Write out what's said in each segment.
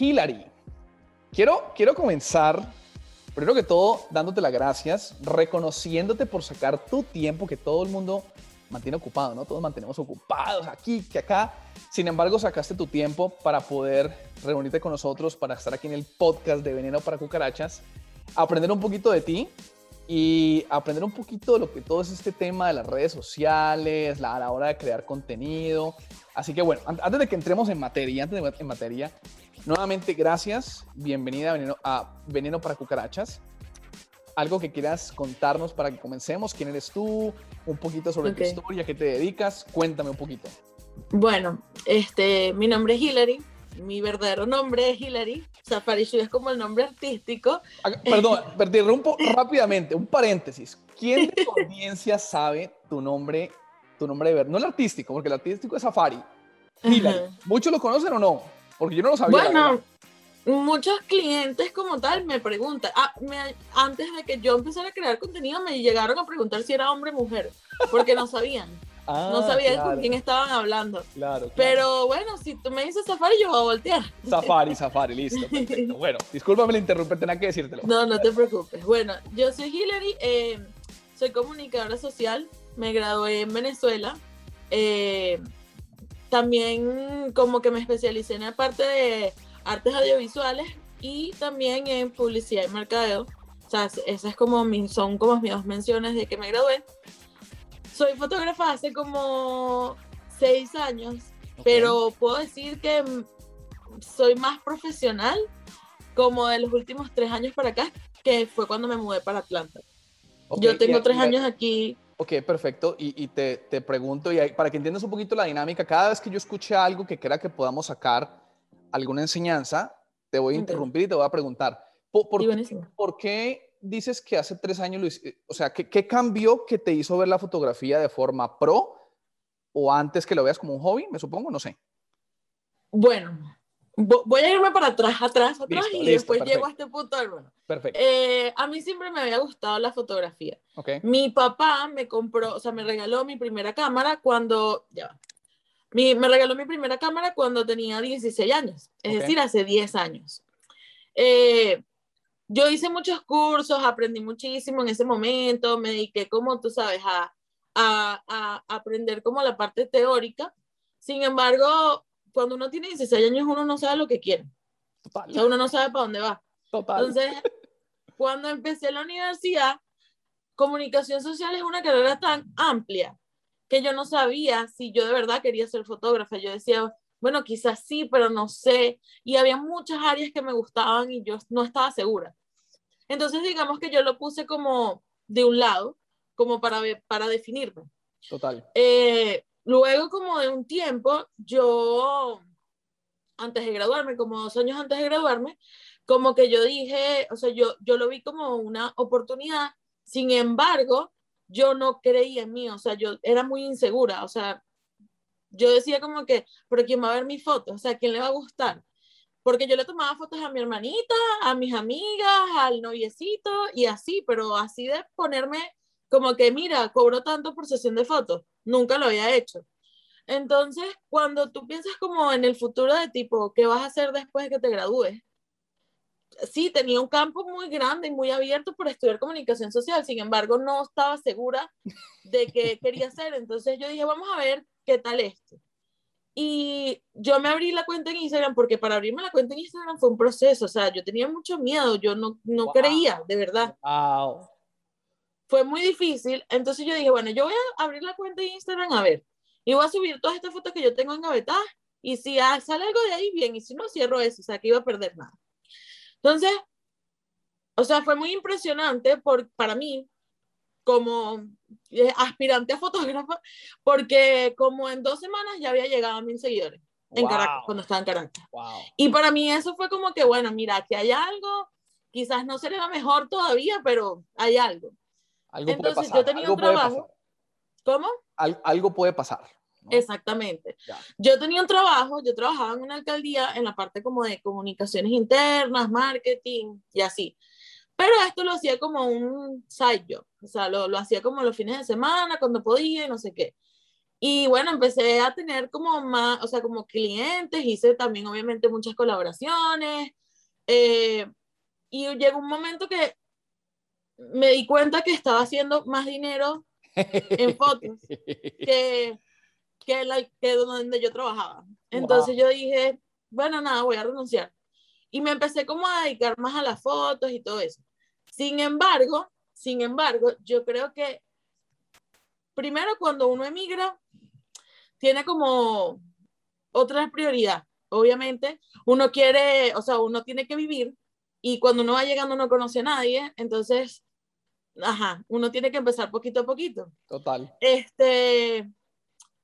Hillary. Quiero, quiero comenzar, primero que todo, dándote las gracias, reconociéndote por sacar tu tiempo que todo el mundo mantiene ocupado, ¿no? Todos mantenemos ocupados aquí, que acá. Sin embargo, sacaste tu tiempo para poder reunirte con nosotros, para estar aquí en el podcast de Veneno para Cucarachas, aprender un poquito de ti y aprender un poquito de lo que todo es este tema de las redes sociales, la, a la hora de crear contenido. Así que bueno, antes de que entremos en materia, antes de en materia, nuevamente gracias, bienvenida a Veneno, a Veneno para Cucarachas. Algo que quieras contarnos para que comencemos, quién eres tú, un poquito sobre tu historia, qué te dedicas, cuéntame un poquito. Bueno, este, mi nombre es Hillary, mi verdadero nombre es Hillary. Safari es como el nombre artístico. Ah, perdón, te interrumpo rápidamente, un paréntesis. ¿Quién de tu audiencia sabe tu nombre, tu nombre de verdad? No el artístico, porque el artístico es Safari. Hillary. ¿Muchos lo conocen o no? Porque yo no lo sabía. Bueno, muchos clientes como tal me preguntan, ah, antes de que yo empezara a crear contenido me llegaron a preguntar si era hombre o mujer, porque no sabían. no ah, sabía con quién estaban hablando. Claro, Pero bueno, si tú me dices Safari, yo voy a voltear. Safari, Safari, listo. Perfecto. Bueno, discúlpame el interrumpir, tenía que decírtelo. No, no te preocupes. Bueno, yo soy Hillary, eh, soy comunicadora social, me gradué en Venezuela. Eh, también como que me especialicé en la parte de artes audiovisuales y también en publicidad y mercadeo. O sea, esas es como son como mis dos menciones de que me gradué. Soy fotógrafa hace como seis años, pero puedo decir que soy más profesional como de los últimos tres años para acá, que fue cuando me mudé para Atlanta. Yo tengo tres años aquí. Ok, perfecto. Y, te, te, pregunto, y para que entiendas un poquito la dinámica, cada vez que yo escuche algo que crea que podamos sacar alguna enseñanza, te voy a interrumpir y te voy a preguntar, ¿por, por, qué dices que hace tres años, o sea, ¿qué, ¿qué, cambió que te hizo ver la fotografía de forma pro o antes que lo veas como un hobby, me supongo? No sé. Bueno, voy a irme para atrás, atrás, atrás y después llego a este punto bueno. Perfecto. Eh, a mí siempre me había gustado la fotografía. Okay. Mi papá me compró, o sea, me regaló mi primera cámara cuando, ya me regaló mi primera cámara cuando tenía 16 años, es decir, hace 10 años. Eh, yo hice muchos cursos, aprendí muchísimo en ese momento, me dediqué, como tú sabes, a, a, a aprender como la parte teórica. Sin embargo, cuando uno tiene 16 años, uno no sabe lo que quiere. Total. O sea, uno no sabe para dónde va. Total. Entonces, cuando empecé la universidad, comunicación social es una carrera tan amplia que yo no sabía si yo de verdad quería ser fotógrafa. Yo decía, bueno, quizás sí, pero no sé. Y había muchas áreas que me gustaban y yo no estaba segura. Entonces, digamos que yo lo puse como de un lado, como para, para definirme. Total. Eh, luego, como de un tiempo, yo, antes de graduarme, como dos años antes de graduarme, como que yo dije, o sea, yo, yo lo vi como una oportunidad. Sin embargo, yo no creía en mí, o sea, yo era muy insegura, o sea, yo decía como que, pero ¿quién va a ver mi foto? O sea, ¿quién le va a gustar? Porque yo le tomaba fotos a mi hermanita, a mis amigas, al noviecito y así, pero así de ponerme como que, mira, cobro tanto por sesión de fotos, nunca lo había hecho. Entonces, cuando tú piensas como en el futuro de tipo, ¿qué vas a hacer después de que te gradúes? sí, tenía un campo muy grande y muy abierto por estudiar comunicación social, sin embargo, no estaba segura de qué quería hacer. Entonces yo dije, vamos a ver qué tal esto. Y yo me abrí la cuenta en Instagram porque para abrirme la cuenta en Instagram fue un proceso, o sea, yo tenía mucho miedo, yo no, no creía, de verdad. Wow. Fue muy difícil, entonces yo dije, bueno, yo voy a abrir la cuenta en Instagram a ver, y voy a subir todas estas fotos que yo tengo en gavetadas, y si sale algo de ahí, bien, y si no, cierro eso, o sea, que iba a perder nada. Entonces, o sea, fue muy impresionante por, para mí como eh, aspirante a fotógrafa, porque como en dos semanas ya había llegado a mil seguidores en Caracas, cuando estaba en Caracas. Y para mí eso fue como que, bueno, mira, que hay algo, quizás no se le va mejor todavía, pero hay algo. Algo Entonces yo tenía un trabajo. ¿Cómo? algo puede pasar. Exactamente. Yo tenía un trabajo, yo trabajaba en una alcaldía en la parte como de comunicaciones internas, marketing y así. Pero esto lo hacía como un side job, o sea, lo, lo hacía como los fines de semana, cuando podía y no sé qué. Y bueno, empecé a tener como más, o sea, como clientes, hice también obviamente muchas colaboraciones. Eh, y llegó un momento que me di cuenta que estaba haciendo más dinero en fotos que, que, la, que donde yo trabajaba. Entonces yo dije, bueno, nada, voy a renunciar. Y me empecé como a dedicar más a las fotos y todo eso. Sin embargo, sin embargo, yo creo que primero cuando uno emigra, tiene como otra prioridad. Obviamente, uno quiere, o sea, uno tiene que vivir y cuando uno va llegando no conoce a nadie, entonces, ajá, uno tiene que empezar poquito a poquito. Total. Este,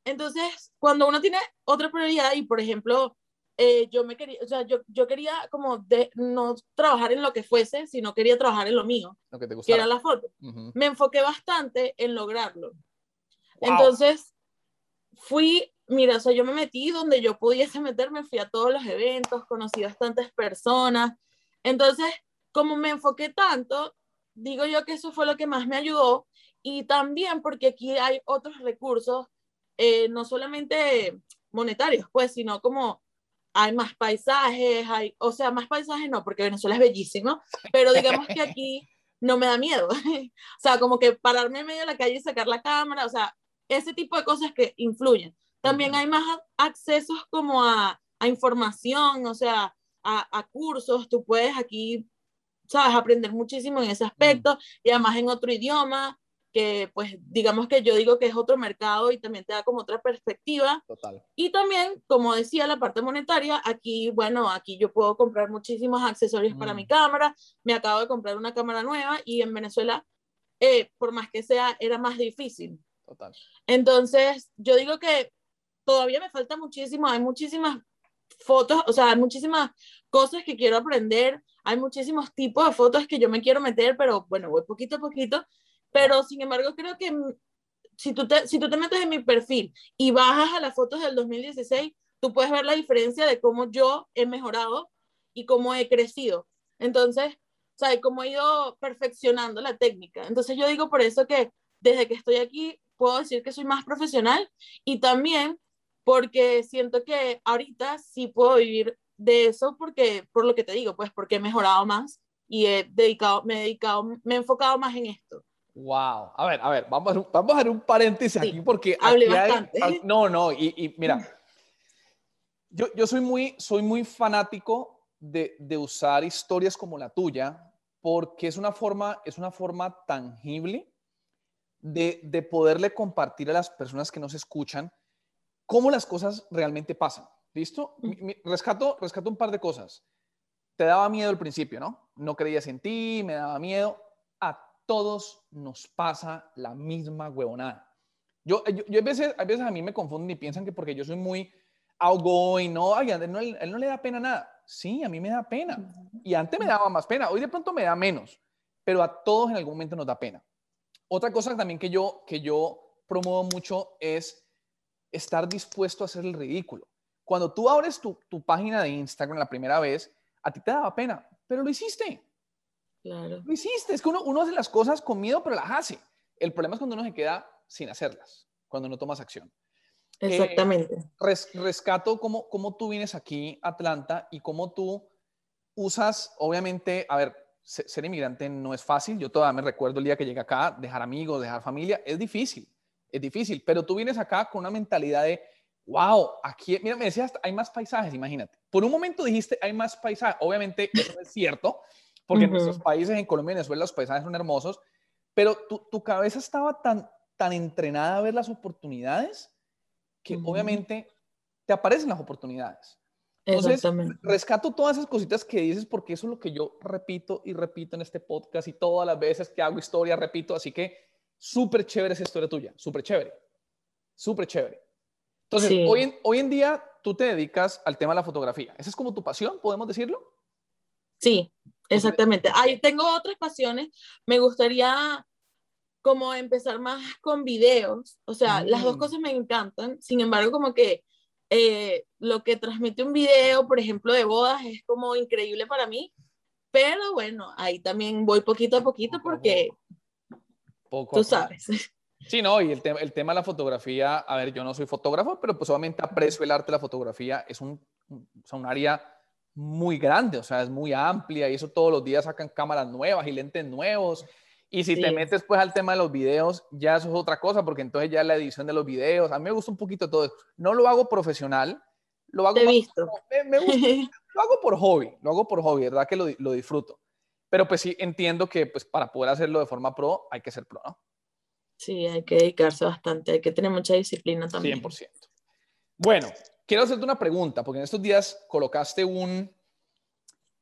entonces, cuando uno tiene otra prioridad y, por ejemplo, eh, yo me quería, o sea, yo, yo quería como de no trabajar en lo que fuese, sino quería trabajar en lo mío, lo que, te que era la foto. Me enfoqué bastante en lograrlo. Entonces, fui, mira, o sea, yo me metí donde yo pudiese meterme, fui a todos los eventos, conocí bastantes personas. Entonces, como me enfoqué tanto, digo yo que eso fue lo que más me ayudó y también porque aquí hay otros recursos, eh, no solamente monetarios, pues, sino como hay más paisajes, hay, o sea, más paisajes no, porque Venezuela es bellísimo, pero digamos que aquí no me da miedo. o sea, como que pararme en medio de la calle y sacar la cámara, o sea, ese tipo de cosas que influyen. También hay más accesos como a, a información, o sea, a, a, cursos, tú puedes aquí, sabes, aprender muchísimo en ese aspecto y además en otro idioma que pues digamos que yo digo que es otro mercado y también te da como otra perspectiva. Total. Y también, como decía, la parte monetaria, aquí, bueno, aquí yo puedo comprar muchísimos accesorios para mi cámara, me acabo de comprar una cámara nueva y en Venezuela, eh, por más que sea, era más difícil. Total. Entonces, yo digo que todavía me falta muchísimo, hay muchísimas fotos, o sea, hay muchísimas cosas que quiero aprender, hay muchísimos tipos de fotos que yo me quiero meter, pero bueno, voy poquito a poquito pero sin embargo, creo que si tú, te, si tú te metes en mi perfil y bajas a las fotos del 2016, tú puedes ver la diferencia de cómo yo he mejorado y cómo he crecido. Entonces, ¿sabes? Cómo he ido perfeccionando la técnica. Entonces, yo digo por eso que desde que estoy aquí, puedo decir que soy más profesional y también porque siento que ahorita sí puedo vivir de eso porque, por lo que te digo, pues porque he mejorado más y he dedicado, me he dedicado, me he enfocado más en esto. Wow. A ver, a ver, vamos a, vamos a hacer un paréntesis aquí porque aquí hay, no, no, y, y mira, yo, yo, soy, muy, soy muy fanático de, de, usar historias como la tuya porque es una forma, es una forma tangible de, de poderle compartir a las personas que nos escuchan cómo las cosas realmente pasan. ¿Listo? rescato, rescato un par de cosas. Te daba miedo al principio, ¿no? No creías en ti, me daba miedo todos nos pasa la misma huevonada. Yo, yo, yo a, veces, a veces a mí me confunden y piensan que porque yo soy muy outgoing, no, ay, a él no, él no le da pena nada. Sí, a mí me da pena. Y antes me daba más pena, hoy de pronto me da menos, pero a todos en algún momento nos da pena. Otra cosa también que yo, que yo promuevo mucho es estar dispuesto a hacer el ridículo. Cuando tú abres tu, tu página de Instagram la primera vez, a ti te daba pena, pero lo hiciste. Claro. Lo hiciste. Es que uno, uno hace las cosas con miedo, pero las hace. El problema es cuando uno se queda sin hacerlas, cuando no tomas acción. Exactamente. Eh, rescato cómo, cómo tú vienes aquí Atlanta y cómo tú usas, obviamente, a ver, ser, inmigrante no es fácil. Yo todavía me recuerdo el día que llegué acá, dejar amigos, dejar familia, es difícil, es difícil, pero tú vienes acá con una mentalidad de, wow, aquí, mira, me decías, hay más paisajes, imagínate. Por un momento dijiste, hay más paisajes. Obviamente, eso es cierto, porque en nuestros países, en Colombia y Venezuela, los paisajes son hermosos, pero tu, tu, cabeza estaba tan, tan entrenada a ver las oportunidades que obviamente te aparecen las oportunidades. Entonces, rescato todas esas cositas que dices porque eso es lo que yo repito y repito en este podcast y todas las veces que hago historia repito, así que súper chévere esa historia tuya, súper chévere, súper chévere. Entonces, hoy, en, hoy en día tú te dedicas al tema de la fotografía. ¿Esa es como tu pasión, podemos decirlo? Sí, exactamente. Ahí tengo otras pasiones. Me gustaría como empezar más con videos. O sea, las dos mm. cosas me encantan. Sin embargo, como que eh, lo que transmite un video, por ejemplo, de bodas, es como increíble para mí. Pero bueno, ahí también voy poquito a poquito porque poco tú sabes. Sí, no, y el, el tema de la fotografía, a ver, yo no soy fotógrafo, pero pues obviamente aprecio el arte de la fotografía, es un, un área muy grande, o sea, es muy amplia y eso todos los días sacan cámaras nuevas y lentes nuevos. Y si te metes pues al tema de los videos, ya eso es otra cosa, porque entonces ya la edición de los videos, a mí me gusta un poquito todo eso. No lo hago profesional, lo hago, visto. me, gusta, lo hago por hobby, lo hago por hobby, ¿verdad? Que lo, lo, disfruto. Pero pues sí entiendo que pues para poder hacerlo de forma pro hay que ser pro, ¿no? Sí, hay que dedicarse bastante, hay que tener mucha disciplina también. 100%. Bueno, quiero hacerte una pregunta, porque en estos días colocaste un,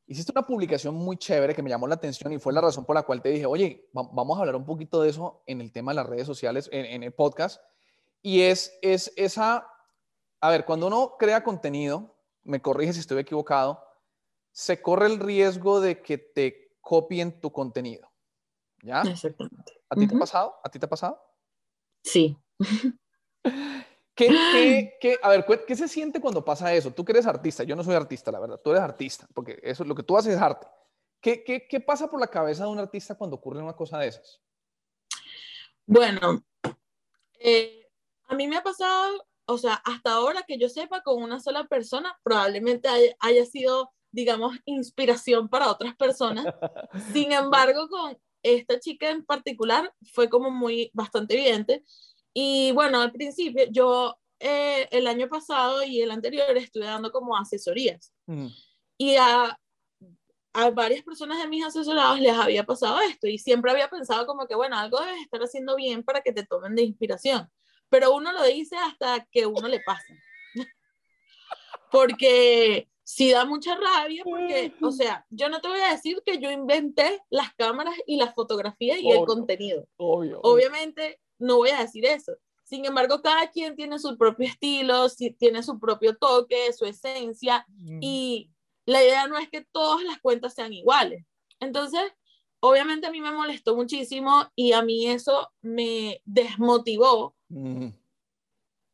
hiciste una publicación muy chévere que me llamó la atención y fue la razón por la cual te dije, oye, vamos a hablar un poquito de eso en el tema de las redes sociales, en, el podcast. Y es, es esa, a ver, cuando uno crea contenido, me corrige si estoy equivocado, se corre el riesgo de que te copien tu contenido. ¿Ya? Exactamente. ¿A ti te ha pasado? ¿A ti te ha pasado? Sí. ¿Qué, qué, a ver, ¿qué se siente cuando pasa eso? Tú que eres artista, yo no soy artista, la verdad, tú eres artista, porque eso lo que tú haces es arte. ¿Qué, qué, qué pasa por la cabeza de un artista cuando ocurre una cosa de esas? Bueno, eh, a mí me ha pasado, o sea, hasta ahora que yo sepa, con una sola persona, probablemente haya, haya sido, digamos, inspiración para otras personas. Sin embargo, con esta chica en particular fue como muy, bastante evidente y bueno, al principio yo eh, el año pasado y el anterior estuve dando como asesorías. Mm. Y a, a, varias personas de mis asesorados les había pasado esto y siempre había pensado como que, bueno, algo debes estar haciendo bien para que te tomen de inspiración. Pero uno lo dice hasta que uno le pasa. porque sí da mucha rabia porque, o sea, yo no te voy a decir que yo inventé las cámaras y las fotografías y el contenido. Obvio. Obviamente no voy a decir eso. Sin embargo, cada quien tiene su propio estilo, tiene su propio toque, su esencia, mm. y la idea no es que todas las cuentas sean iguales. Entonces, obviamente a mí me molestó muchísimo y a mí eso me desmotivó. Mm.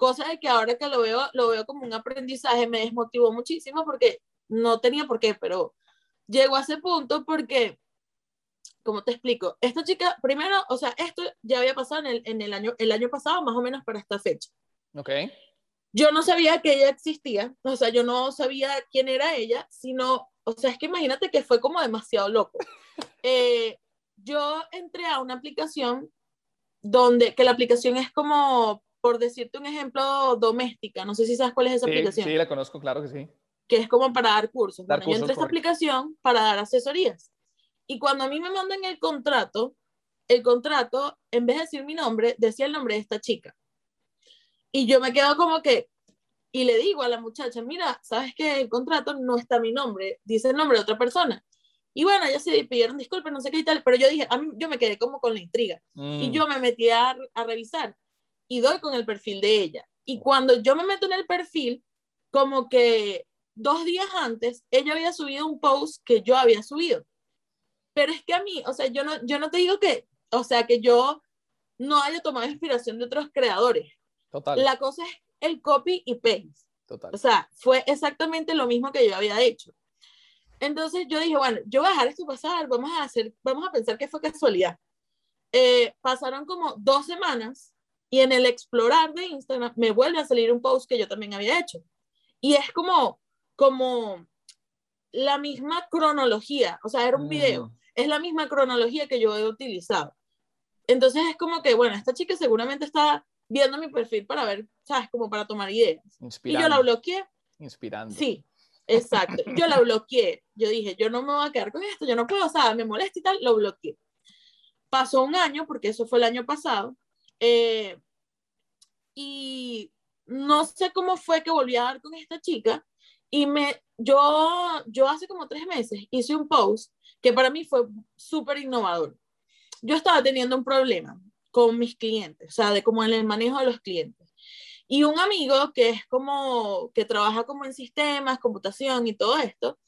Cosa de que ahora que lo veo, lo veo como un aprendizaje, me desmotivó muchísimo porque no tenía por qué, pero llegó a ese punto porque como te explico, esta chica, primero, o sea, esto ya había pasado en el, en el, año, el año pasado, más o menos para esta fecha. Ok. Yo no sabía que ella existía, o sea, yo no sabía quién era ella, sino, o sea, es que imagínate que fue como demasiado loco. Eh, yo entré a una aplicación donde, que la aplicación es como, por decirte un ejemplo, doméstica, no sé si sabes cuál es esa aplicación. Sí, la conozco, claro que sí. Que es como para dar cursos. bueno, yo entré a esta aplicación para dar asesorías. Y cuando a mí me mandan el contrato, el contrato, en vez de decir mi nombre, decía el nombre de esta chica. Y yo me quedo como que, y le digo a la muchacha, mira, sabes que el contrato no está mi nombre, dice el nombre de otra persona. Y bueno, ya se pidieron disculpas, no sé qué y tal, pero yo dije, a mí, yo me quedé como con la intriga. Y mm. yo me metí a, a revisar y doy con el perfil de ella. Y cuando yo me meto en el perfil, como que dos días antes, ella había subido un post que yo había subido. Pero es que a mí, o sea, yo no, yo no te digo que, o sea, que yo no haya tomado inspiración de otros creadores. Total. La cosa es el copy y paste. Total. O sea, fue exactamente lo mismo que yo había hecho. Entonces yo dije, bueno, yo voy a dejar esto pasar, vamos a hacer, vamos a pensar que fue casualidad. Eh, pasaron como dos semanas y en el explorar de Instagram me vuelve a salir un post que yo también había hecho. Y es como, como la misma cronología, o sea, era un video. Mm es la misma cronología que yo he utilizado. Entonces es como que, bueno, esta chica seguramente está viendo mi perfil para ver, ¿sabes? Como para tomar ideas. Y yo la bloqueé. Inspirando. Sí, exacto. Yo la bloqueé. Yo dije, yo no me voy a quedar con esto, yo no puedo, o sea, me molesta y tal, lo bloqueé. Pasó un año, porque eso fue el año pasado, eh, y no sé cómo fue que volví a dar con esta chica, y me, yo, yo hace como tres meses hice un post que para mí fue súper innovador. Yo estaba teniendo un problema con mis clientes, o sea, de como en el manejo de los clientes. Y un amigo que es como, que trabaja como en sistemas, computación y todo esto,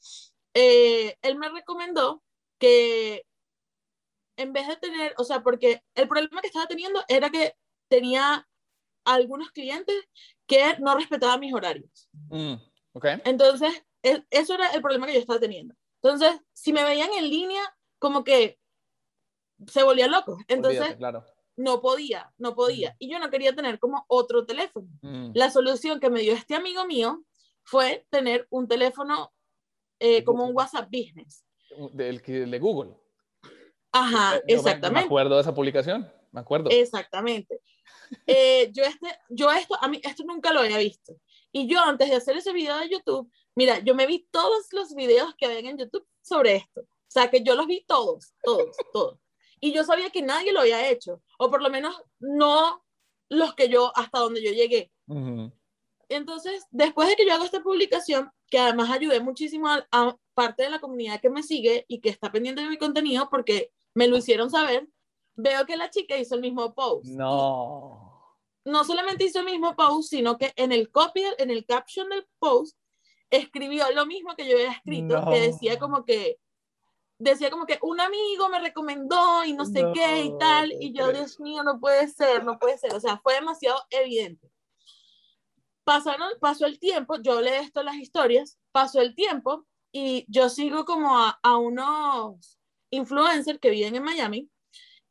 eh, él me recomendó que en vez de tener, o sea, porque el problema que estaba teniendo era que tenía algunos clientes que no respetaban mis horarios. Mm, okay. Entonces, e, eso era el problema que yo estaba teniendo. Entonces, si me veían en línea, como que se volvían locos. Entonces, no podía, no podía. Y yo no quería tener como otro teléfono. Mm. La solución que me dio este amigo mío fue tener un teléfono eh, como un WhatsApp Business. Del que de Google. Ajá, Eh, yo me- exactamente. Me acuerdo de esa publicación. Me acuerdo. Exactamente. Eh, yo, este, yo esto, a mí, esto nunca lo había visto. Y yo antes de hacer ese video de YouTube, mira, yo me vi todos los videos que ven en YouTube sobre esto. O sea, que yo los vi todos, todos, todos. Y yo sabía que nadie lo había hecho, o por lo menos no los que yo, hasta donde yo llegué. Ujú. Entonces, después de que yo hago esta publicación, que además ayudé muchísimo a, a parte de la comunidad que me sigue y que está pendiente de mi contenido porque me lo hicieron saber, veo que la chica hizo el mismo post. No. No solamente hizo el mismo post, sino que en el copy, en el caption del post, escribió lo mismo que yo había escrito, No. que decía como que decía como que un amigo me recomendó y no sé No, qué y tal, y yo. Dios mío, no puede ser, no puede ser, o sea, fue demasiado evidente. Pasaron, pasó el tiempo, yo hablé de esto en las historias, pasó el tiempo y yo sigo como a, a unos influencers que viven en Miami,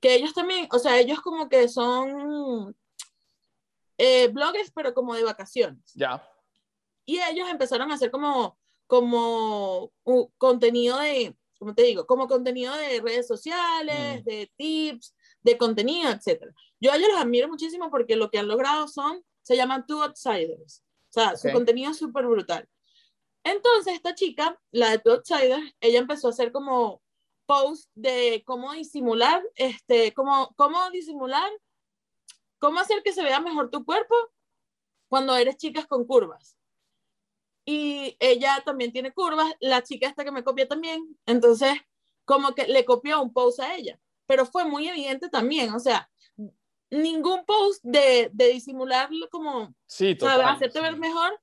que ellos también, o sea, ellos como que son eh, bloggers, pero como de vacaciones. Ya. Y ellos empezaron a hacer como, como un contenido de, como te digo, como contenido de redes sociales, Mm. de tips, de contenido, etc. Yo a ellos los admiro muchísimo porque lo que han logrado son, se llaman Two Outsiders. O sea, su Ok. contenido es súper brutal. Entonces, esta chica, la de Two Outsiders, ella empezó a hacer como posts de cómo disimular, este, cómo, cómo disimular, cómo hacer que se vea mejor tu cuerpo cuando eres chicas con curvas. Y ella también tiene curvas, la chica esta que me copia también, entonces como que le copió un post a ella, pero fue muy evidente también, o sea, ningún post de, de disimularlo como, Sí, ¿sabes? total. Hacerte ver sí. mejor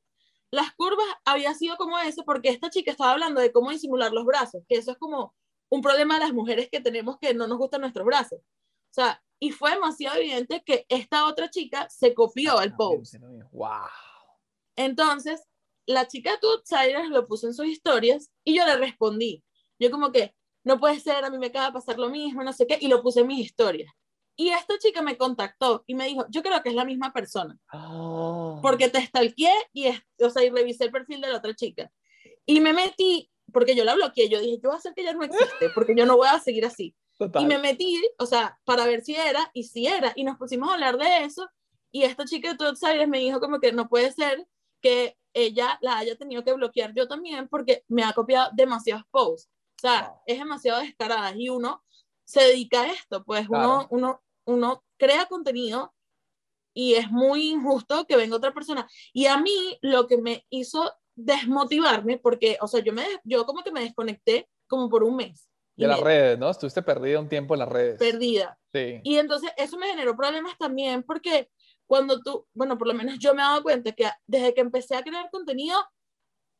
las curvas había sido como ese, porque esta chica estaba hablando de cómo disimular los brazos, que eso es como un problema de las mujeres que tenemos que no nos gustan nuestros brazos. O sea, y fue demasiado evidente que esta otra chica se copió el post. Wow. Entonces, la chica de Outsiders lo puso en sus historias y yo le respondí. Yo como que, no puede ser, a mí me acaba de pasar lo mismo, no sé qué, y lo puse en mis historias. Y esta chica me contactó y me dijo, yo creo que es la misma persona Ah. porque te stalkeé y, o sea, y revisé el perfil de la otra chica. Y me metí, porque yo la bloqueé, yo dije, yo voy a hacer que ella no existe, porque yo no voy a seguir así. Total. Y me metí, o sea, para ver si era, y si era, y nos pusimos a hablar de eso, y esta chica de Two Outsiders me dijo como que no puede ser que ella la haya tenido que bloquear yo también, porque me ha copiado demasiados posts. O sea, Wow. es demasiado descarada, y uno se dedica a esto, pues Claro. uno, uno, uno crea contenido y es muy injusto que venga otra persona. Y a mí lo que me hizo desmotivarme, porque, o sea, yo, me, yo como que me desconecté como por un mes. De las redes, ¿no? Estuviste perdida un tiempo en las redes. Perdida. Sí. Y entonces eso me generó problemas también porque cuando tú, bueno, por lo menos yo me he dado cuenta que desde que empecé a crear contenido,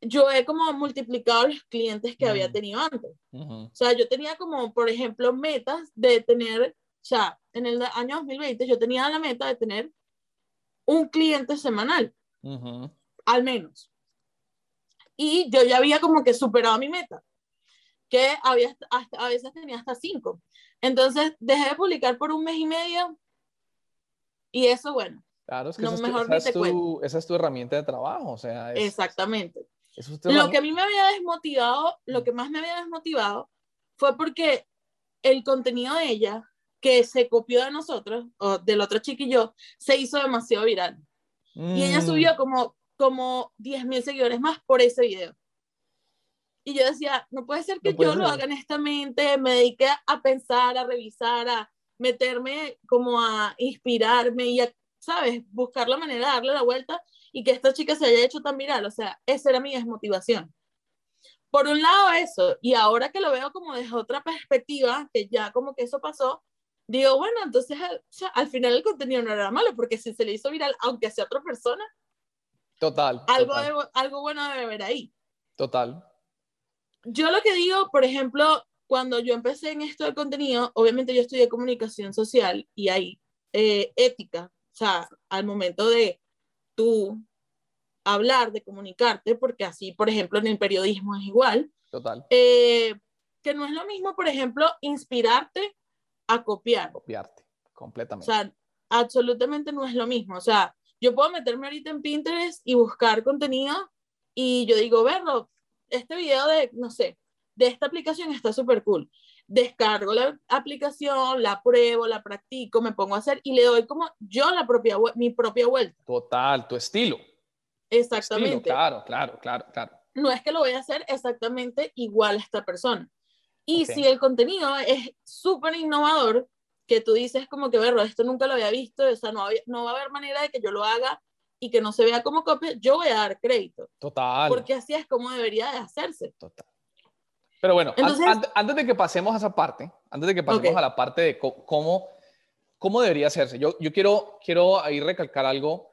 yo he como multiplicado los clientes que había Mm. tenido antes. Ujú. O sea, yo tenía como, por ejemplo, metas de tener, o sea, en el año 2020 yo tenía la meta de tener un cliente semanal, Ujú. al menos. Y yo ya había como que superado mi meta, que había hasta, a veces tenía hasta cinco. Entonces dejé de publicar por un mes y medio y eso, bueno, Claro, es que No, esa, es tu, mejor esa ni es tu- esa es tu herramienta de trabajo. O sea, es, exactamente. tu Lo que a mí me había desmotivado, lo que más me había desmotivado fue porque el contenido de ella, que se copió de nosotros, o del otro chico y yo, se hizo demasiado viral. Y ella Mm, subió como, como 10 mil seguidores más por ese video. Y yo decía, no puede ser que No yo lo ser. haga honestamente, me dedique a pensar, a revisar, a meterme como a inspirarme y a, ¿sabes? Buscar la manera de darle la vuelta y que esta chica se haya hecho tan viral. O sea, esa era mi desmotivación. Por un lado eso, y ahora que lo veo como desde otra perspectiva, que ya como que eso pasó, digo, bueno, entonces al final el contenido no era malo, porque si se le hizo viral, aunque sea otra persona, Total. algo, total, algo bueno debe haber ahí. total. Yo lo que digo, por ejemplo, cuando yo empecé en esto del contenido, obviamente yo estudié comunicación social y hay eh, ética, o sea, al momento de tú hablar, de comunicarte, porque así, por ejemplo, en el periodismo es igual, Total. eh, que no es lo mismo, por ejemplo, inspirarte a copiar. Copiarte. Completamente. O sea, absolutamente no es lo mismo. O sea, yo puedo meterme ahorita en Pinterest y buscar contenido y yo digo, verlo, este video de, no sé, de esta aplicación está súper cool. Descargo la aplicación, la pruebo, la practico, me pongo a hacer y le doy como yo la propia, mi propia vuelta. Total, tu estilo. Exactamente. claro, claro, claro, claro. No es que lo voy a hacer exactamente igual a esta persona. Y si el contenido es súper innovador, que tú dices como que, verlo, esto nunca lo había visto, o sea, no, no va a haber manera de que yo lo haga y que no se vea como copia, yo voy a dar crédito. Total. Porque así es como debería de hacerse. Total. Pero bueno, antes de que pasemos a esa parte, antes de que pasemos a la parte de cómo, cómo debería hacerse, yo, yo quiero, quiero ahí recalcar algo.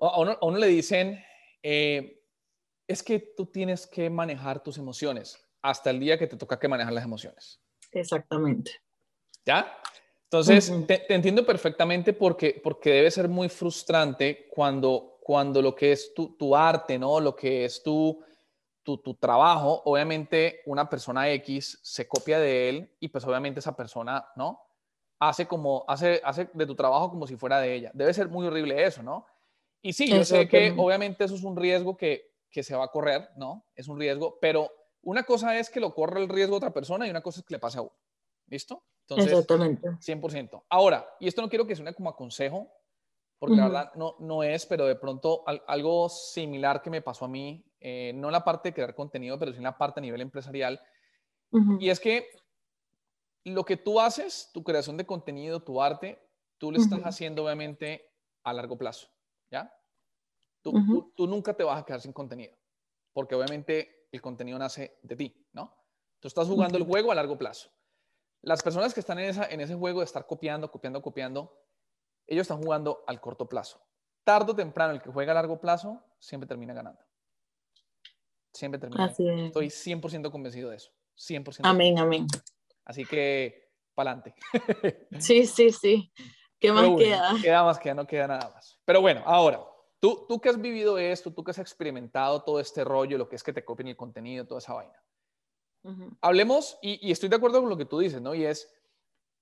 A uno, a uno le dicen, eh, es que tú tienes que manejar tus emociones hasta el día que te toca que manejar las emociones. Exactamente. ¿Ya? Entonces, te, entiendo perfectamente porque, porque debe ser muy frustrante cuando, cuando lo que es tu, tu arte, ¿no? Lo que es tu, tu, tu, trabajo, obviamente una persona X se copia de él y pues obviamente esa persona, ¿no? Hace como, hace, hace de tu trabajo como si fuera de ella. Debe ser muy horrible eso, ¿no? Y sí, yo sé que obviamente eso es un riesgo que, que se va a correr, ¿no? Es un riesgo, pero una cosa es que lo corre el riesgo a otra persona y una cosa es que le pase a uno. ¿Listo? Entonces, Exactamente. 100%. Ahora, y esto no quiero que suene como a consejo, porque la verdad no, no es, pero de pronto algo similar que me pasó a mí, eh, no en la parte de crear contenido, pero sí en la parte a nivel empresarial, y es que lo que tú haces, tu creación de contenido, tu arte, tú lo estás haciendo obviamente a largo plazo, ¿ya? Tú, tú, nunca te vas a quedar sin contenido, porque obviamente el contenido nace de ti, ¿no? Tú estás jugando el juego a largo plazo. Las personas que están en, esa, en ese juego de estar copiando, copiando, copiando, ellos están jugando al corto plazo. Tardo o temprano, el que juega a largo plazo siempre termina ganando. Siempre termina. Así Estoy 100% convencido de eso. 100%. Amén, amén. Así que, pa'lante. sí, sí, sí. ¿Qué más queda? Queda más, queda, no queda nada más. Pero bueno, ahora, tú, tú que has vivido esto, tú que has experimentado todo este rollo, lo que es que te copien el contenido, toda esa vaina. Hablemos, y, estoy de acuerdo con lo que tú dices, ¿no? Y es,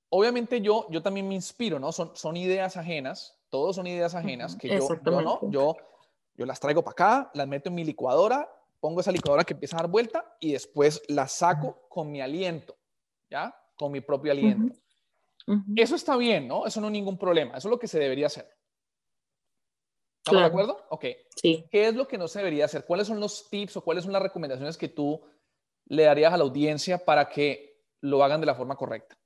obviamente yo, yo también me inspiro, ¿no? Son, son ideas ajenas, todos son ideas ajenas que yo, yo, ¿no? Yo, yo las traigo para acá, las meto en mi licuadora, pongo esa licuadora que empieza a dar vuelta y después las saco con mi aliento, ¿ya? Con mi propio aliento. Eso está bien, ¿no? Eso no es ningún problema, eso es lo que se debería hacer. ¿Estamos de acuerdo? Ok. Sí. ¿Qué es lo que no se debería hacer? ¿Cuáles son los tips o cuáles son las recomendaciones que tú le darías a la audiencia para que lo hagan de la forma correcta?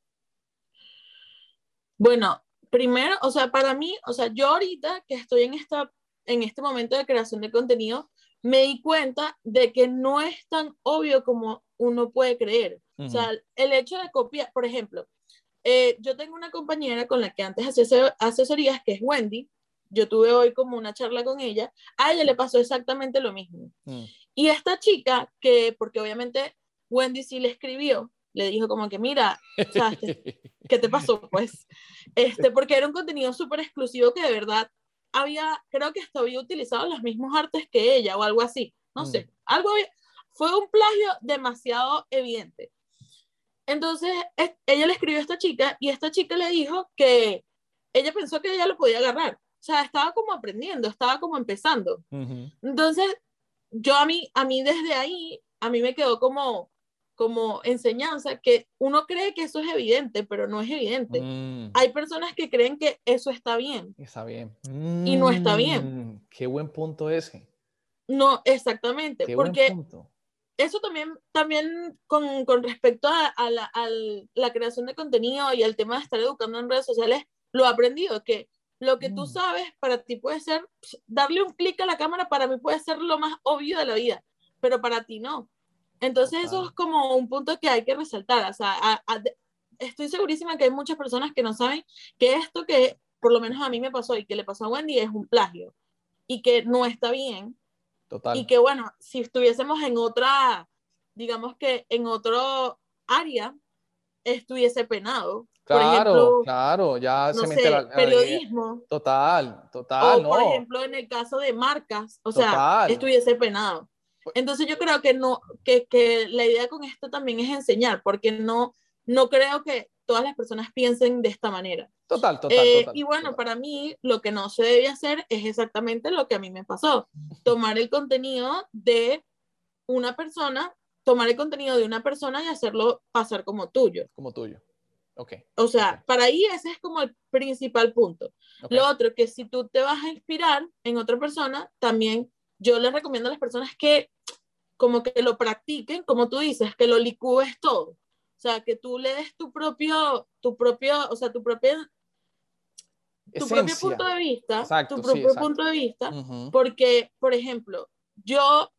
Bueno, primero, o sea, para mí, o sea, yo ahorita que estoy en, esta, en este momento de creación de contenido, me di cuenta de que no es tan obvio como uno puede creer. O sea, el hecho de copiar, por ejemplo, eh, yo tengo una compañera con la que antes hacía asesorías, que es Wendy, yo tuve hoy como una charla con ella, a ella le pasó exactamente lo mismo. Mm. Y esta chica, que porque obviamente Wendy sí le escribió, le dijo como que, mira, este, ¿qué te pasó? Pues, este, porque era un contenido súper exclusivo que de verdad había, creo que hasta había utilizado los mismos artes que ella o algo así, no mm. sé, algo, fue un plagio demasiado evidente. Entonces, ella le escribió a esta chica y esta chica le dijo que ella pensó que ella lo podía agarrar. O sea, estaba como aprendiendo, estaba como empezando. Entonces, yo a mí, a mí desde ahí, a mí me quedó como, como enseñanza que uno cree que eso es evidente, pero no es evidente. Mm. Hay personas que creen que eso está bien. Está bien. Y no está bien. Mm, qué buen punto ese. No, exactamente. porque eso también, también con, con respecto a, a, la, a, la, creación de contenido y al tema de estar educando en redes sociales, lo he aprendido, que lo que tú mm. sabes para ti puede ser, pues, darle un clic a la cámara para mí puede ser lo más obvio de la vida, pero para ti no. Entonces eso es como un punto que hay que resaltar. O sea, estoy segurísima que hay muchas personas que no saben que esto que por lo menos a mí me pasó y que le pasó a Wendy es un plagio y que no está bien. Total. Y que bueno, si estuviésemos en otra, digamos que en otro área, estuviese penado. Claro, claro, ya se mete la, periodismo. Total, total. O, por ejemplo, en el caso de marcas, o sea, estuviese penado. Entonces yo creo que no, que, que, la idea con esto también es enseñar, porque no, no creo que todas las personas piensen de esta manera. Total, total, Eh, total. y bueno, total. para mí lo que no se debe hacer es exactamente lo que a mí me pasó. Tomar el contenido de una persona, tomar el contenido de una persona y hacerlo pasar como tuyo. Como tuyo. Ok. O sea, Ok. para ahí ese es como el principal punto. ok. Lo otro, que si tú te vas a inspirar en otra persona, también yo les recomiendo a las personas que como que lo practiquen, como tú dices, que lo licúes todo. O sea, que tú le des tu propio, tu propio, o sea, tu propia, tu propio Esencia. punto de vista, Exacto, tu sí, propio exacto. punto de vista, Ujú. porque, por ejemplo, yo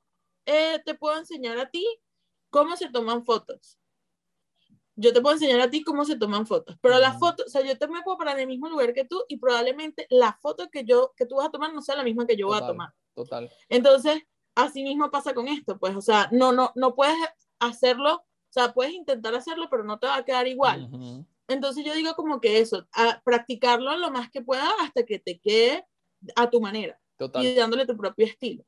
eh, te puedo enseñar a ti cómo se toman fotos. Yo te puedo enseñar a ti cómo se toman fotos, pero las fotos, o sea, yo te me puedo parar en el mismo lugar que tú y probablemente la foto que yo, que tú vas a tomar no sea la misma que yo voy a Total. tomar. Total. Entonces, así mismo pasa con esto, pues, o sea, no, no, no puedes hacerlo, o sea, puedes intentar hacerlo, pero no te va a quedar igual. Entonces yo digo como que eso, a practicarlo lo más que pueda hasta que te quede a tu manera Total. y dándole tu propio estilo.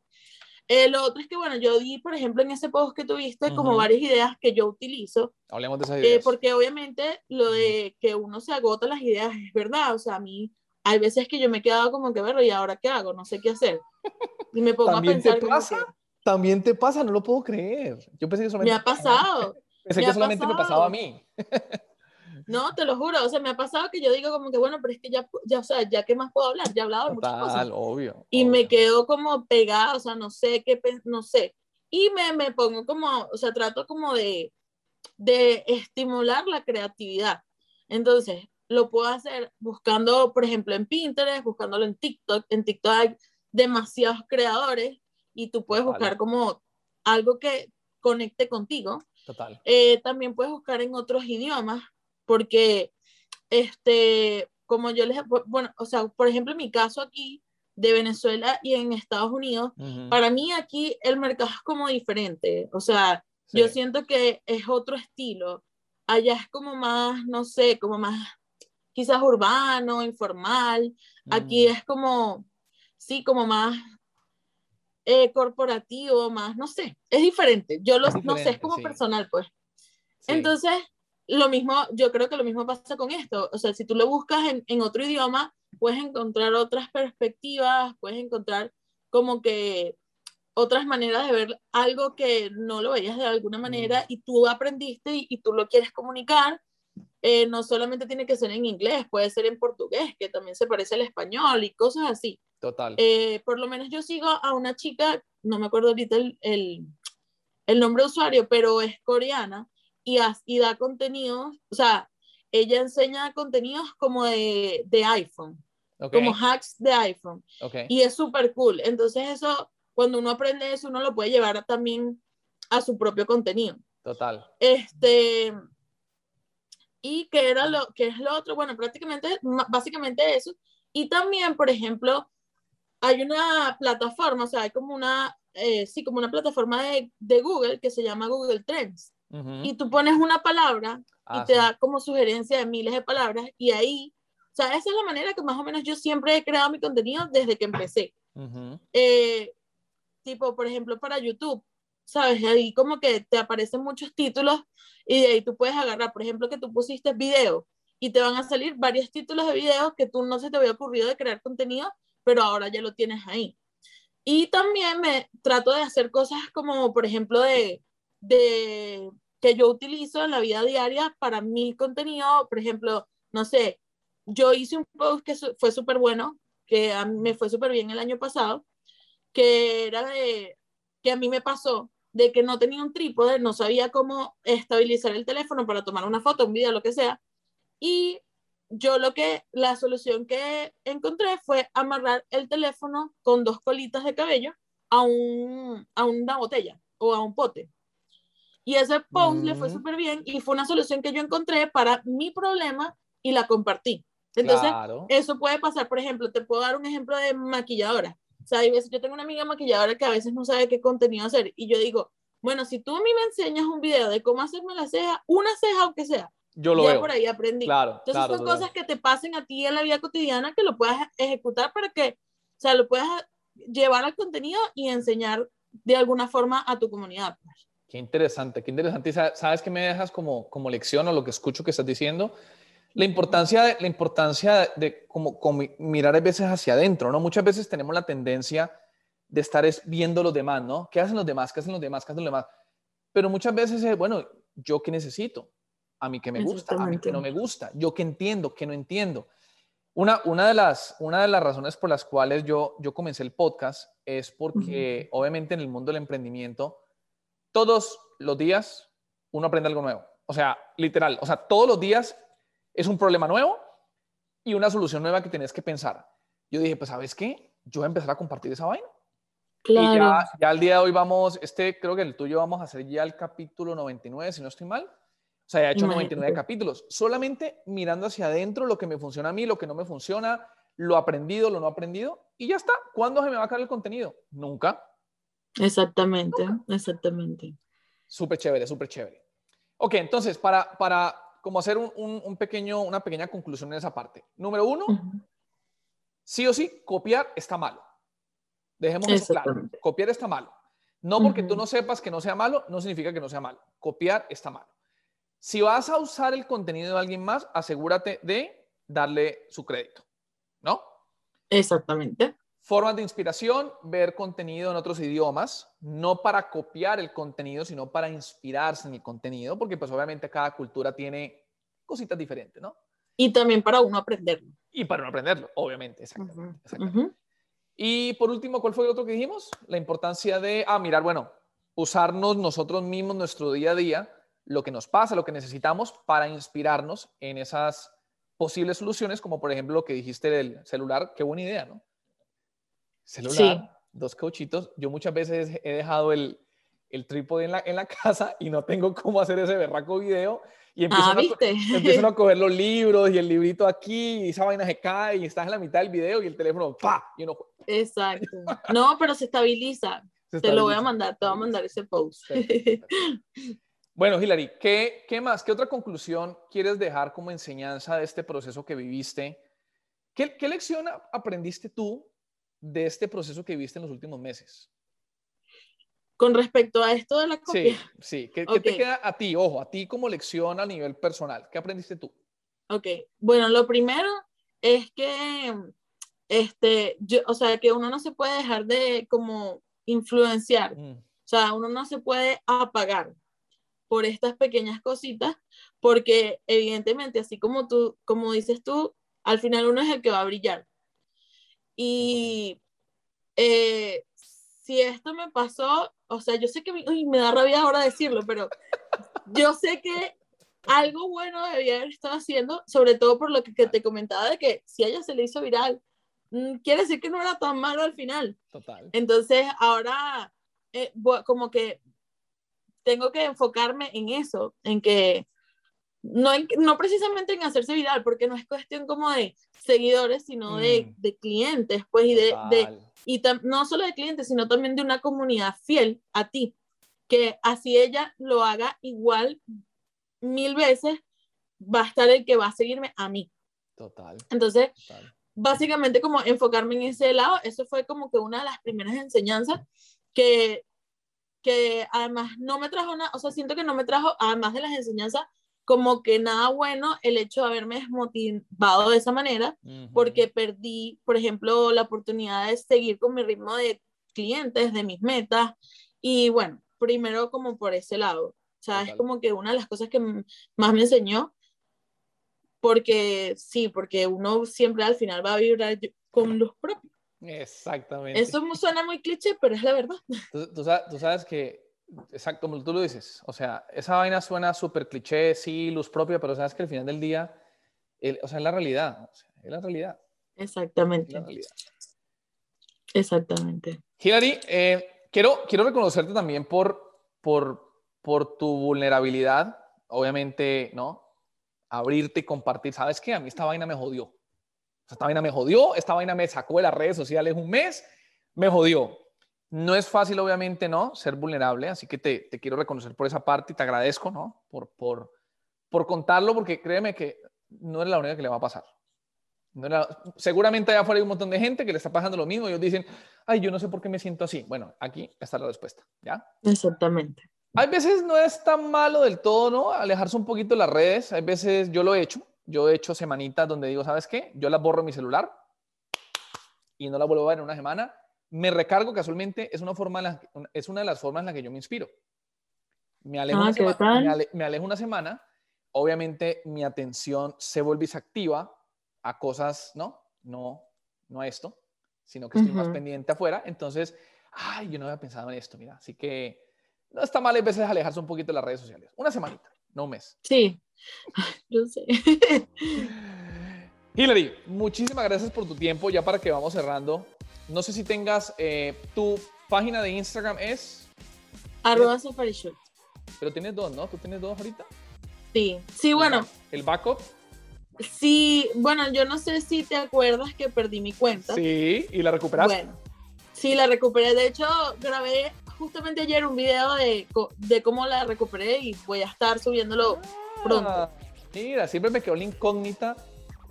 Eh, lo otro es que, bueno, yo di, por ejemplo, en ese post que tuviste, como Ujú. varias ideas que yo utilizo, Hablemos de esas eh, ideas. porque obviamente lo de que uno se agota las ideas es verdad, o sea, a mí hay veces que yo me he quedado como que, bueno, ¿y ahora qué hago? No sé qué hacer. Y me pongo a ¿También te pensar como pasa? que, También te pasa, no lo puedo creer. Yo pensé que me solamente ha pasado. Pensé me que solamente me pasado. pasaba a mí. No, te lo juro, o sea, me ha pasado que yo digo como que, bueno, pero es que ya, ya o sea, ya qué más puedo hablar, ya he hablado de muchas cosas. Total, obvio. y me obvio. quedo como pegada, o sea, no sé qué, no sé. Y me, me pongo como, o sea, trato como de, de estimular la creatividad. Entonces, lo puedo hacer buscando, por ejemplo, en Pinterest, buscándolo en TikTok. En TikTok hay demasiados creadores y tú puedes Total. buscar como algo que conecte contigo. Total. Eh, también puedes buscar en otros idiomas, porque, este, como yo les, bueno, o sea, por ejemplo, en mi caso aquí de Venezuela y en Estados Unidos, Ujú. para mí aquí el mercado es como diferente, o sea, yo Sí. siento que es otro estilo, allá es como más, no sé, como más quizás urbano, informal, aquí Mm, es como, sí, como más eh, corporativo, más, no sé, es diferente, yo lo, no sé, es como sí. personal, pues. sí. Entonces, lo mismo, yo creo que lo mismo pasa con esto. O sea, si tú lo buscas en, en otro idioma, puedes encontrar otras perspectivas, puedes encontrar como que otras maneras de ver algo que no lo veías de alguna manera y tú aprendiste y, y tú lo quieres comunicar. Eh, no solamente tiene que ser en inglés, puede ser en portugués, que también se parece al español y cosas así. Total. Eh, por lo menos yo sigo a una chica, no me acuerdo ahorita el, el, el nombre de usuario, pero es coreana y, as- y da contenidos, o sea, ella enseña contenidos como de, de iPhone, ok. como hacks de iPhone, ok. y es súper cool. Entonces eso, cuando uno aprende eso, uno lo puede llevar también a su propio contenido. Total. Este, y que era lo que es lo otro, bueno, prácticamente, básicamente eso. Y también, por ejemplo, hay una plataforma, o sea, hay como una, eh, sí, como una plataforma de, de Google que se llama Google Trends. Ujú. Y tú pones una palabra Ah, y te sí. da como sugerencia de miles de palabras y ahí, o sea, esa es la manera que más o menos yo siempre he creado mi contenido desde que empecé. Ujú. Eh, tipo, por ejemplo, para YouTube, ¿sabes? Ahí como que te aparecen muchos títulos y de ahí tú puedes agarrar, por ejemplo, que tú pusiste video y te van a salir varios títulos de videos que tú no se te había ocurrido de crear contenido, pero ahora ya lo tienes ahí. Y también me trato de hacer cosas como, por ejemplo, de, de que yo utilizo en la vida diaria para mi contenido, por ejemplo, no sé, yo hice un post que fue súper bueno, que a mí me fue súper bien el año pasado, que era de, que a mí me pasó, de que no tenía un trípode, no sabía cómo estabilizar el teléfono para tomar una foto, un video, lo que sea, y yo lo que, la solución que encontré fue amarrar el teléfono con dos colitas de cabello a, un, a una botella o a un pote. Y ese post le fue Mm. súper bien y fue una solución que yo encontré para mi problema y la compartí. Entonces, claro. eso puede pasar, por ejemplo, te puedo dar un ejemplo de maquilladora. O sea, hay veces, yo tengo una amiga maquilladora que a veces no sabe qué contenido hacer y yo digo, bueno, si tú a mí me enseñas un video de cómo hacerme la ceja, una ceja aunque sea, Yo lo ya veo. por ahí aprendí. Claro, Entonces claro. son cosas que te pasen a ti en la vida cotidiana que lo puedas ejecutar para que, o sea, lo puedas llevar al contenido y enseñar de alguna forma a tu comunidad. Qué interesante, qué interesante. ¿Sabes qué me dejas como, como lección o lo que escucho que estás diciendo? La importancia de, la importancia de como, como mirar a veces hacia adentro, ¿no? Muchas veces tenemos la tendencia de estar viendo los demás, ¿no? ¿Qué hacen los demás? ¿Qué hacen los demás? ¿Qué hacen los demás? Pero muchas veces es, bueno, ¿yo qué necesito? A mí que me gusta, a mí que no me gusta, yo qué entiendo, qué no entiendo. Una, una, de las, una de las razones por las cuales yo, yo comencé el podcast es porque obviamente en el mundo del emprendimiento todos los días uno aprende algo nuevo. O sea, literal, o sea, todos los días es un problema nuevo y una solución nueva que tienes que pensar. Yo dije, pues, ¿sabes qué? Yo voy a empezar a compartir esa vaina. Claro. Y ya, ya al día de hoy vamos, este creo que el tuyo vamos a hacer ya el capítulo 99, si no estoy mal. O sea, ya he hecho 99 capítulos. Solamente mirando hacia adentro lo que me funciona a mí, lo que no me funciona, lo aprendido, lo no aprendido. Y ya está. ¿Cuándo se me va a caer el contenido? Nunca. Exactamente, exactamente. Súper chévere, súper chévere. Ok, entonces, para, para como hacer un, un, pequeño, una pequeña conclusión en esa parte. Número uno, sí o sí, copiar está malo. Dejemos eso claro. Copiar está malo. No porque tú no sepas que no sea malo, no significa que no sea malo. Copiar está malo. Si vas a usar el contenido de alguien más, asegúrate de darle su crédito, ¿no? Exactamente. Formas de inspiración, ver contenido en otros idiomas, no para copiar el contenido, sino para inspirarse en el contenido, porque pues obviamente cada cultura tiene cositas diferentes, ¿no? Y también para uno aprenderlo. Y para uno aprenderlo, obviamente, exactamente. Y por último, ¿cuál fue el otro que dijimos? La importancia de, ah, mirar, bueno, usarnos nosotros mismos nuestro día a día, lo que nos pasa, lo que necesitamos para inspirarnos en esas posibles soluciones, como por ejemplo lo que dijiste del celular, qué buena idea, ¿no? Celular, dos cauchitos. Yo muchas veces he dejado el, el trípode en la, en la casa y no tengo cómo hacer ese berraco video. Y empiezo, ah, a, a coger los libros y el librito aquí y esa vaina se cae y estás en la mitad del video y el teléfono ¡pa! Y uno... Exacto. No, pero se estabiliza. Te lo voy a mandar, te voy a mandar ese post. Bueno, Hilary, ¿qué, ¿qué más? ¿Qué otra conclusión quieres dejar como enseñanza de este proceso que viviste? ¿Qué, qué lección aprendiste tú de este proceso que viste en los últimos meses? Con respecto a esto de la copia. Sí, sí. ¿Qué, te queda a ti? Ojo, a ti como lección a nivel personal. ¿Qué aprendiste tú? Ok. Bueno, lo primero es que, este, yo, o sea, que uno no se puede dejar de como influenciar. Mm. O sea, uno no se puede apagar por estas pequeñas cositas, porque evidentemente, así como tú, como dices tú, al final uno es el que va a brillar. Y eh, si esto me pasó, o sea, yo sé que me da rabia ahora decirlo, pero yo sé que algo bueno debía haber estado haciendo, sobre todo por lo que, te comentaba de que si a ella se le hizo viral, mm, quiere decir que no era tan malo al final. Total. Entonces, ahora, eh, como que tengo que enfocarme en eso, en que no, no precisamente en hacerse viral, porque no es cuestión como de seguidores, sino de, mm. de, clientes, pues, y de, de y no solo de clientes, sino también de una comunidad fiel a ti, que así ella lo haga igual mil veces, va a estar el que va a seguirme a mí. Total. Entonces, básicamente como enfocarme en ese lado, eso fue como que una de las primeras enseñanzas que, que además no me trajo nada, o sea, siento que no me trajo, además de las enseñanzas, como que nada bueno el hecho de haberme desmotivado de esa manera, porque perdí, por ejemplo, la oportunidad de seguir con mi ritmo de clientes, de mis metas, y bueno, primero como por ese lado, o sea, es como que una de las cosas que más me enseñó, porque sí, porque uno siempre al final va a vibrar con luz propia. Exactamente. Eso suena muy cliché, pero es la verdad. tú sabes que exacto, como tú lo dices, o sea, esa vaina suena súper cliché, sí, luz propia, pero sabes que al final del día, o sea, es la realidad, es la realidad. Exactamente. Exactamente. Hilary, eh, quiero, quiero reconocerte también por, por, por tu vulnerabilidad, obviamente, ¿no? Abrirte y compartir. ¿Sabes qué? A mí esta vaina me jodió. Esta vaina me jodió, esta vaina me sacó de las redes sociales un mes, me jodió no es fácil, obviamente, ¿no? Ser vulnerable, así que te, quiero reconocer por esa parte y te agradezco, ¿no? Por, por, por contarlo, porque créeme que no es la única que le va a pasar. seguramente allá afuera hay un montón de gente que le está pasando lo mismo ellos dicen, ay, yo no sé por qué me siento así. Bueno, aquí está la respuesta, ¿ya? Exactamente. Hay veces no es tan malo del todo, ¿no? Alejarse un poquito de las redes. Hay veces yo lo he hecho. Yo he hecho semanitas donde digo, ¿sabes qué? Yo las borro en mi celular y no las vuelvo a ver en una semana. Me recargo casualmente. Es una, forma la- es una de las formas en las que yo me inspiro. Me alejo, Ah, una, semana, me ale- me alejo una semana. Obviamente mi atención se vuelve activa a cosas, ¿no? No, no a esto, sino que estoy más pendiente afuera. Entonces, ay, yo no había pensado en esto, mira. Así que no está mal a veces alejarse un poquito de las redes sociales. Una semanita, no un mes. Sí, yo sé. Hillary, muchísimas gracias por tu tiempo. Ya para que vamos cerrando, no sé si tengas eh, tu página de Instagram es, Arroba Safari Shoot. pero tienes dos, ¿no? ¿Tú tienes dos ahorita? Sí, sí, bueno, El backup. sí, bueno, yo no sé si te acuerdas que perdí mi cuenta. Sí, y la recuperaste. Bueno, sí, la recuperé. De hecho, grabé justamente ayer un video de, de cómo la recuperé y voy a estar subiéndolo pronto. Ah, mira, siempre me quedó la incógnita.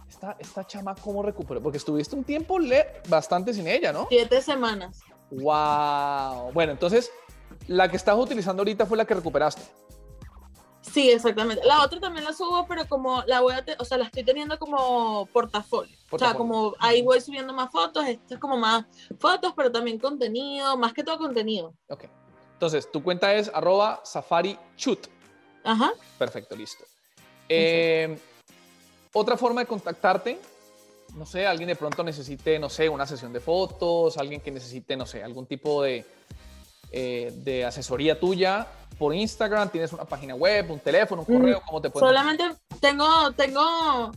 Esta, esta chama, ¿cómo recuperó? Porque estuviste un tiempo le bastante sin ella, ¿no? Siete semanas. ¡Wow! Bueno, entonces, la que estás utilizando ahorita fue la que recuperaste. Sí, exactamente. La otra también la subo, pero como la voy a, o sea, la estoy teniendo como portafolio. O sea, como ahí voy subiendo más fotos, esto es como más fotos, pero también contenido, más que todo contenido. Ok. Entonces, tu cuenta es arroba safari chut. Ajá. Perfecto, listo. Eh, otra forma de contactarte, no sé, alguien de pronto necesite, no sé, una sesión de fotos, alguien que necesite, no sé, algún tipo de, eh, de asesoría tuya por Instagram, tienes una página web, un teléfono, un Mm, correo, ¿cómo te pueden Solamente tengo, tengo,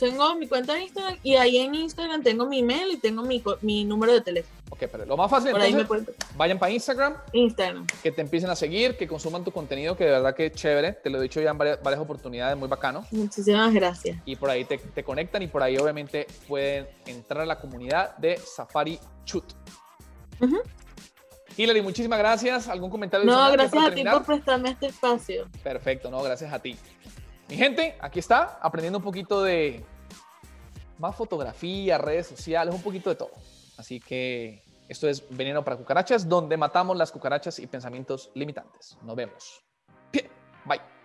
tengo mi cuenta de Instagram y ahí en Instagram tengo mi email y tengo mi, mi número de teléfono. Ok, pero lo más fácil, Por ahí me entonces, pueden vayan para Instagram, Instagram. que te empiecen a seguir, que consuman tu contenido, que de verdad que es chévere, te lo he dicho ya en varias, varias oportunidades, muy bacano. Muchísimas gracias. y por ahí te, te conectan y por ahí obviamente pueden entrar a la comunidad de Safari Chut. Ujú. Hillary, muchísimas gracias. ¿Algún comentario? No, gracias a ti por prestarme este espacio. Perfecto, no, gracias a ti. Mi gente, aquí está, aprendiendo un poquito de más fotografía, redes sociales, un poquito de todo. Así que esto es Veneno para Cucarachas, donde matamos las cucarachas y pensamientos limitantes. Nos vemos. Bye.